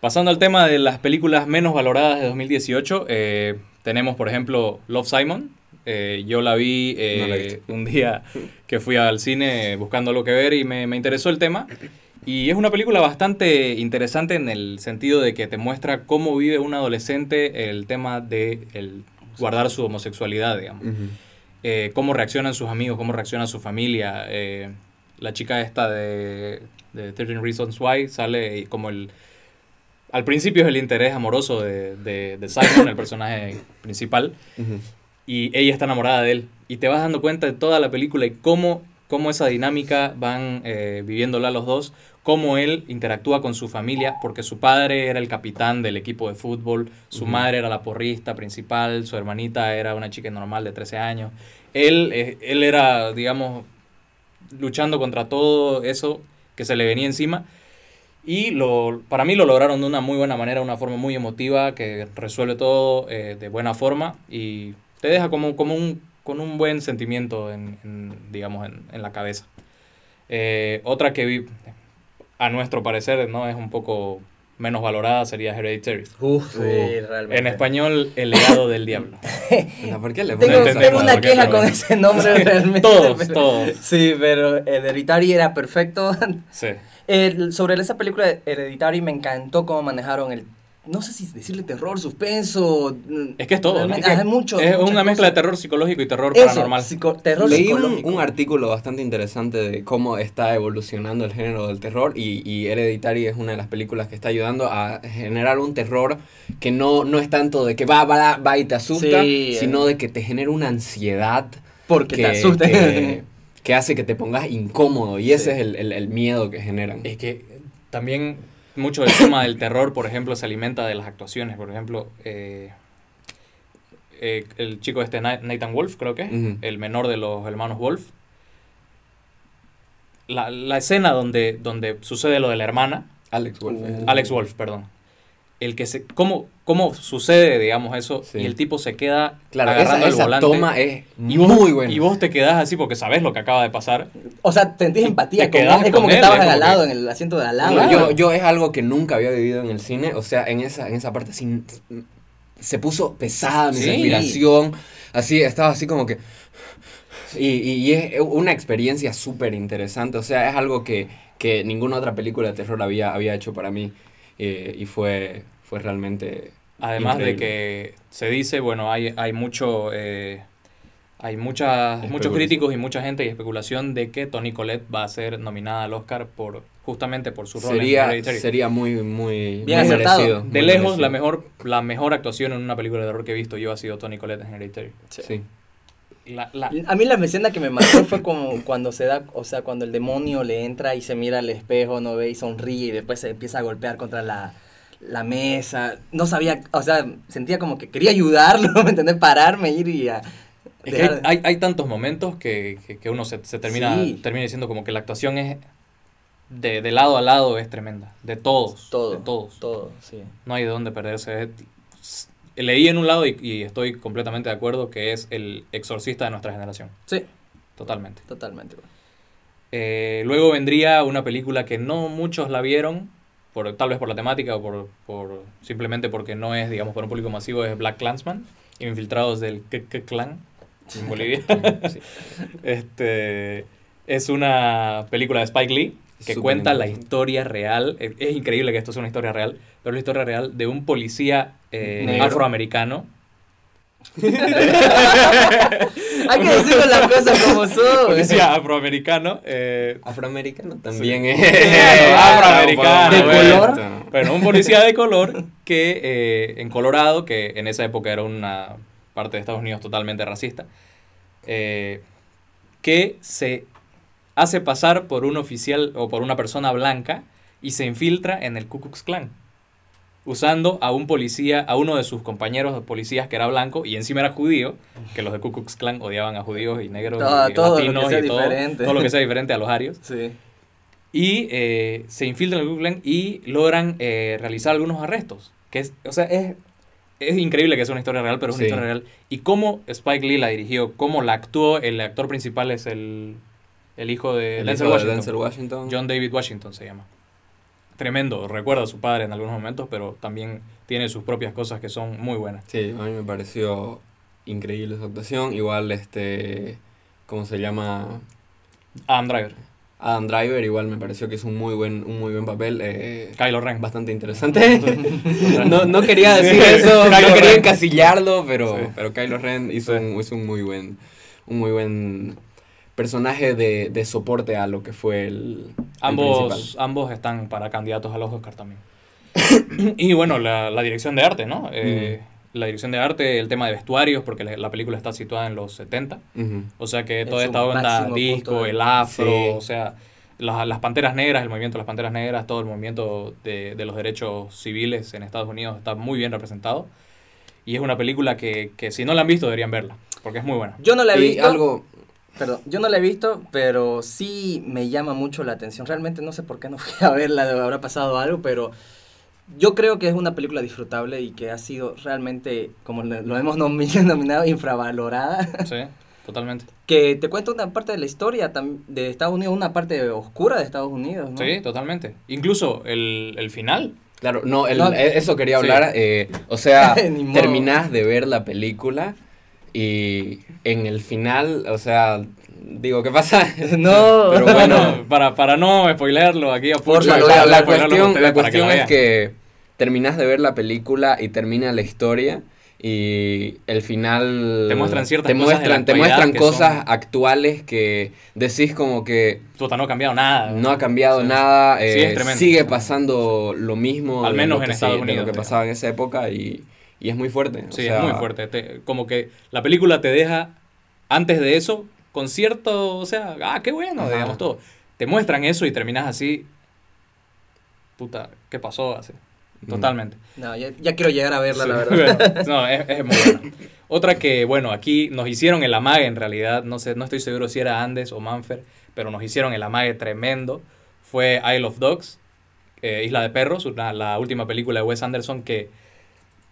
Pasando al tema de las películas menos valoradas de 2018, eh, tenemos por ejemplo Love Simon. Eh, yo la vi eh, un día que fui al cine buscando lo que ver y me, me, interesó el tema. Y es una película bastante interesante en el sentido de que te muestra cómo vive un adolescente el tema de el guardar su homosexualidad, digamos. cómo reaccionan sus amigos, cómo reacciona su familia. la chica esta de, de 13 Reasons Why sale como el al principio es el interés amoroso de, de, Simon, el personaje principal, y ella está enamorada de él. Y te vas dando cuenta de toda la película y cómo, cómo esa dinámica van eh, viviéndola los dos, cómo él interactúa con su familia, porque su padre era el capitán del equipo de fútbol, su madre era la porrista principal, su hermanita era una chica normal de 13 años. Él, eh, él era, digamos, luchando contra todo eso que se le venía encima y lo, para mí lo lograron de una muy buena manera, una forma muy emotiva que resuelve todo eh, de buena forma y te deja como, como un, con un buen sentimiento en, digamos, en, en, la cabeza. Eh, otra que vi, a nuestro parecer, ¿no? es un poco menos valorada sería Hereditary. Uf, sí, realmente. En español, El legado del diablo. ¿Por qué le tengo, tengo una queja con ese nombre realmente. todos, todos. Sí, pero Hereditary era perfecto. Sí sobre esa película Hereditary me encantó cómo manejaron el no sé si decirle terror, suspenso. Es que es todo. Es, mucho, es una mezcla de terror psicológico y terror paranormal. terror Leí un, artículo bastante interesante de cómo está evolucionando el género del terror y, y, Hereditary es una de las películas que está ayudando a generar un terror que no, no es tanto de que va, va, va y te asusta, sino de que te genera una ansiedad. Porque te asusta. que hace que te pongas incómodo y ese es el, el, miedo que generan. Es que también mucho del tema del terror, por ejemplo, se alimenta de las actuaciones. Por ejemplo, eh, eh, el chico este Nathan Wolf, creo que es, el menor de los hermanos Wolf. La, la, escena donde, donde sucede lo de la hermana. Alex Wolf. Alex Wolf, perdón el que se cómo, cómo sucede, digamos, eso, y el tipo se queda claro, agarrando esa, el volante. toma es muy buena. Y vos te quedás así porque sabes lo que acaba de pasar. O sea, sentís empatía con él, es como que estabas al lado, en el asiento de al lado. yo, yo es algo que nunca había vivido en el cine, o sea, en esa, en esa parte sin, se puso pesada mi respiración, así, estaba así como que... Y, y, es una experiencia súper interesante, o sea, es algo que, que ninguna otra película de terror había, había hecho para mí. Eh, y fue, fue realmente... Además de que se dice, bueno, hay, hay mucho... Eh, hay muchas, muchos críticos y mucha gente y especulación de que Tony Collette va a ser nominada al Oscar por justamente por su rol sería, en Sería muy, muy, Bien merecido. De lejos, la mejor, la mejor actuación en una película de horror que he visto yo ha sido Tony Collette en Hereditary. Sí. A mí la escena que me mató fue como cuando se da, o sea, cuando el demonio le entra y se mira al espejo, no ve y sonríe y después se empieza a golpear contra la, la mesa. No sabía, o sea, sentía como que quería ayudarlo, ¿me entendés? Pararme, ir y a... hay, hay, tantos momentos que, que, uno se, se termina, termina diciendo como que la actuación es de, de, lado a lado es tremenda. De todos. Todo, de todos. Todo, sí. No hay de dónde perderse. Leí en un lado y, y, estoy completamente de acuerdo que es el exorcista de nuestra generación. Sí. Totalmente. Totalmente. Eh, luego vendría una película que no muchos la vieron, por, tal vez por la temática o por, por simplemente porque no es, digamos, para un público masivo, es Black Clansman, infiltrados del K Clan en Bolivia. este, es una película de Spike Lee que cuenta la historia real. Es, increíble que esto sea una historia real, pero es la historia real de un policía eh, afroamericano hay que decir las cosas como son. Policía afroamericano. Eh, afroamericano también es. afroamericano. ¿De color? Bueno, un policía de color que eh, en Colorado, que en esa época era una parte de Estados Unidos totalmente racista, eh, que se hace pasar por un oficial o por una persona blanca y se infiltra en el Ku Klux Klan usando a un policía, a uno de sus compañeros de policías que era blanco y encima era judío, que los de Ku Klux Klan odiaban a judíos y negros y todo latinos lo que sea y todo, diferente. todo lo que sea diferente a los arios. Sí. Y eh, se infiltran en el Ku Klux Klan y logran eh, realizar algunos arrestos. Que es, o sea, es, es increíble que sea una historia real, pero es una historia real. Y cómo Spike Lee la dirigió, cómo la actuó, el actor principal es el, el hijo de, Denzel, Washington. John David Washington se llama tremendo. Recuerda a su padre en algunos momentos, pero también tiene sus propias cosas que son muy buenas. Sí, a mí me pareció increíble su actuación. Igual, este, ¿cómo se llama? Adam Driver. Adam Driver igual me pareció que es un muy buen, un muy buen papel. Eh, Kylo Ren. Bastante interesante. no, no quería decir eso, no quería encasillarlo, pero, pero Kylo Ren hizo, un, hizo un muy buen, un muy buen personaje de, de soporte a lo que fue el, ambos, ambos están para candidatos a los Oscar también. y bueno, la, la, dirección de arte, ¿no? Eh, la dirección de arte, el tema de vestuarios, porque la, película está situada en los 70. O sea que toda esta onda disco, el afro, o sea, las, las, panteras negras, el movimiento de las panteras negras, todo el movimiento de, de, los derechos civiles en Estados Unidos está muy bien representado. Y es una película que, que si no la han visto deberían verla, porque es muy buena. Yo no la he visto. Algo, Perdón, yo no la he visto, pero sí me llama mucho la atención. Realmente no sé por qué no fui a verla, habrá pasado algo, pero yo creo que es una película disfrutable y que ha sido realmente, como lo hemos nominado, infravalorada. Sí, totalmente. Que te cuenta una parte de la historia de Estados Unidos, una parte oscura de Estados Unidos, ¿no? Sí, totalmente. Incluso el, el final. Claro, no, el, e, eso quería hablar. Eh, o sea, terminás de ver la película y en el final, o sea, digo, ¿qué pasa? No, pero bueno, para, para no spoilerlo aquí a la, la, cuestión, la cuestión es que terminas de ver la película y termina la historia y el final te muestran ciertas te cosas muestran te muestran cosas actuales que decís como que Puta, no ha cambiado nada no ha cambiado nada eh, sigue pasando lo mismo al menos en Estados Unidos lo que pasaba en esa época y, y es muy fuerte sí es muy fuerte como que la película te deja antes de eso con cierto o sea ah qué bueno digamos todo te muestran eso y terminas así puta qué pasó así Totalmente. No, ya, quiero llegar a verla, la verdad. no, es, muy buena. Otra que, bueno, aquí nos hicieron el amague en realidad, no sé, no estoy seguro si era Andes o Manfer, pero nos hicieron el amague tremendo. Fue Isle of Dogs, eh, Isla de Perros, la última película de Wes Anderson que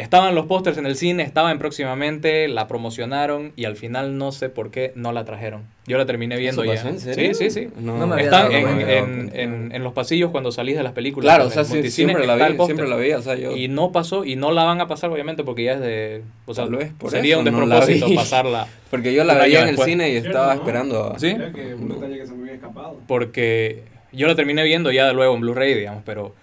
Estaban los pósters en el cine, estaban próximamente, la promocionaron y al final no sé por qué no la trajeron. Yo la terminé viendo ya. ¿En serio? Sí, sí, sí. No, me Están en, en, en, en, los pasillos cuando salís de las películas. Claro, o sea, siempre, la vi, siempre la vi, o sea, yo... Y no pasó, y no la van a pasar obviamente porque ya es de... O sea, sería un despropósito pasarla. Porque yo la veía en el cine y estaba esperando. ¿Sí? que un detalle que se me había escapado. Porque yo la terminé viendo ya de luego en Blu-ray, digamos, pero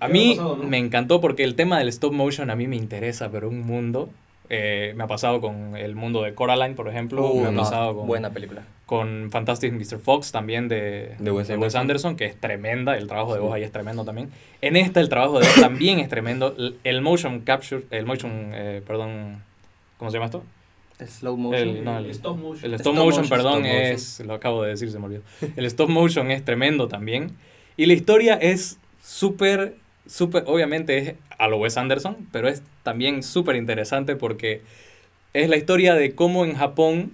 a mí me encantó porque el tema del stop motion a mí me interesa, pero un mundo. Eh, me ha pasado con el mundo de Coraline, por ejemplo. Uh, me ha pasado con, buena película. Con Fantastic Mr. Fox también de, de, Wes, Anderson, que es tremenda. El trabajo de voz ahí es tremendo también. En esta el trabajo de voz también es tremendo. El motion capture, el motion, eh, perdón, ¿cómo se llama esto? Slow motion. El, stop motion. El stop, motion, perdón, es, lo acabo de decir, se me olvidó. El stop motion es tremendo también. Y la historia es súper súper, obviamente es a lo Wes Anderson, pero es también súper interesante porque es la historia de cómo en Japón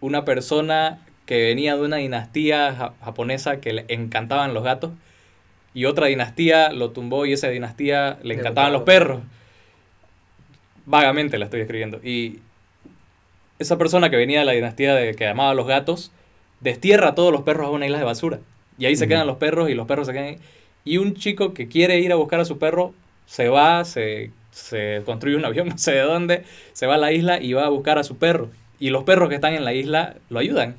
una persona que venía de una dinastía japonesa que le encantaban los gatos y otra dinastía lo tumbó y esa dinastía le encantaban los perros. Vagamente la estoy escribiendo. Y esa persona que venía de la dinastía de que amaba los gatos destierra a todos los perros a una isla de basura. Y ahí se quedan los perros y los perros se quedan y un chico que quiere ir a buscar a su perro se va, se, construye un avión no sé de dónde, se va a la isla y va a buscar a su perro. Y los perros que están en la isla lo ayudan.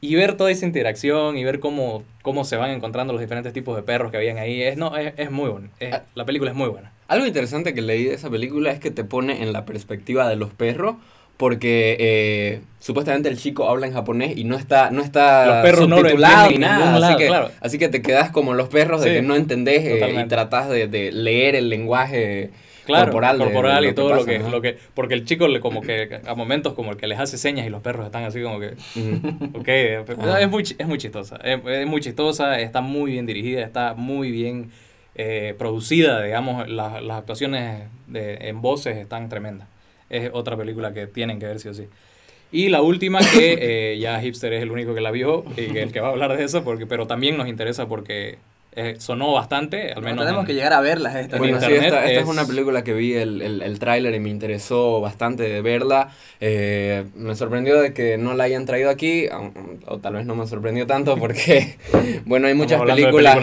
Y ver toda esa interacción y ver cómo, cómo se van encontrando los diferentes tipos de perros que habían ahí, es, no, es, muy bueno. Ah. la película es muy buena. Algo interesante que leí de esa película es que te pone en la perspectiva de los perros porque eh, supuestamente el chico habla en japonés y no está no está los perros subtitulado ni nada, así, que, así que te quedas como los perros de que no entendés eh, y tratás de, de, leer el lenguaye corporal, corporal y todo lo que, lo que porque el chico le como que a momentos como el que les hace señas y los perros están así como que es muy es muy chistosa es, muy chistosa está muy bien dirigida está muy bien eh, producida digamos las, las actuaciones de, en voces están tremendas es otra película que tienen que ver sí o sí. Y la última que eh, ya Hipster es el único que la vio y que el que va a hablar de eso, porque, pero también nos interesa porque eh, sonó bastante, al menos. tenemos que llegar a verlas. Esta. Bueno, sí, esta, es... una película que vi el, el, el tráiler y me interesó bastante de verla. Eh, me sorprendió de que no la hayan traído aquí, o, tal vez no me sorprendió tanto porque, bueno, hay muchas películas,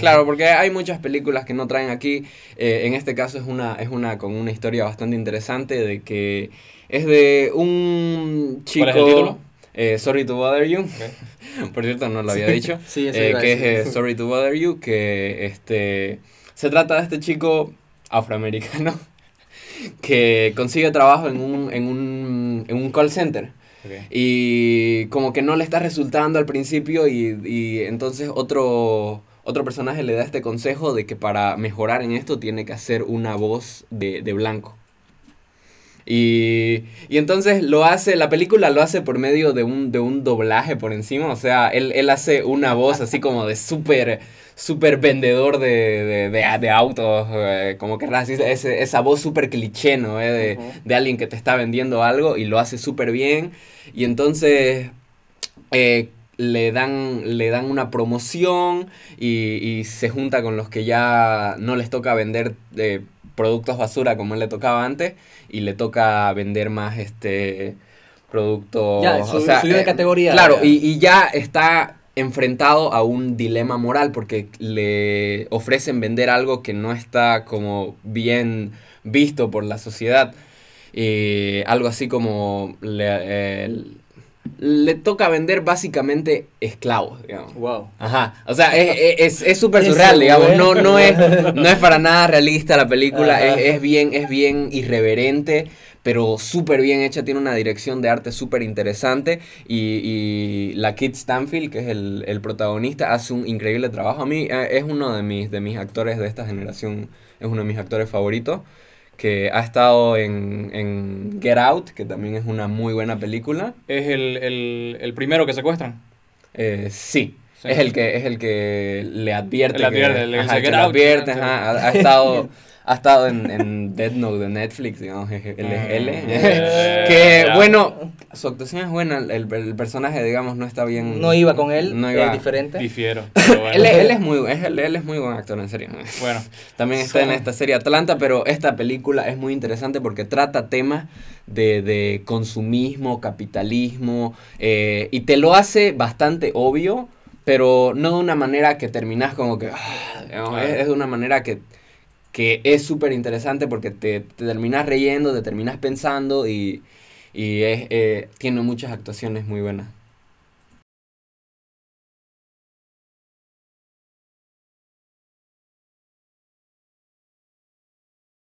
Claro, porque hay muchas películas que no traen aquí. Eh, en este caso es una, es una con una historia bastante interesante de que es de un chico... ¿Cuál es el título? Sorry to Bother You. por cierto, no lo había dicho, eh, que es eh, Sorry to Bother You, que este, se trata de este chico afroamericano que consigue trabajo en un, en un, en un call center. Y como que no le está resultando al principio y, y entonces otro, otro personaje le da este consejo de que para mejorar en esto tiene que hacer una voz de, de blanco. Y, y, entonces lo hace, la película lo hace por medio de un, de un doblaje por encima, o sea, él, él hace una voz así como de súper, súper vendedor de, de, de, autos, eh, como que ese, esa voz súper cliché, ¿no? Eh, de, de, alguien que te está vendiendo algo y lo hace súper bien. Y entonces... Eh, le dan, le dan una promoción y, y, se junta con los que ya no les toca vender productos basura como él le tocaba antes y le toca vender más este productos ya, o sea, de eh, categoría claro y, y, ya está enfrentado a un dilema moral porque le ofrecen vender algo que no está como bien visto por la sociedad y algo así como le, le toca vender básicamente esclavos, digamos. Wow. Ajá. O sea, es súper es, es surreal, digamos. No, no, es, no es para nada realista la película. Es, es, bien, es bien irreverente, pero súper bien hecha. Tiene una dirección de arte súper interesante. Y, y, la Kit Stanfield, que es el, el, protagonista, hace un increíble trabajo. A mí eh, es uno de mis, de mis actores de esta generación. Es uno de mis actores favoritos que ha estado en, en, Get Out, que también es una muy buena película. ¿Es el, el, el primero que secuestran? Eh, sí. Es el que es el que le advierte. Le advierte, que, le, ajá, que le advierte, ajá, ha, ha estado ha estado en, en Dead Note de Netflix, digamos, él es L. Ah. que bueno, su actuación es buena, el, el, personaje, digamos, no está bien. No iba con él, no iba, es diferente. Difiero. él, él, es muy, él, él, es muy buen actor, en serio. Bueno. También está en esta serie Atlanta, pero esta película es muy interesante porque trata temas de, de consumismo, capitalismo, eh, y te lo hace bastante obvio, pero no de una manera que terminas como que. Ah, es, es de una manera que que es súper interesante porque te, te, terminas reyendo, te terminas pensando y, y es, eh, tiene muchas actuaciones muy buenas.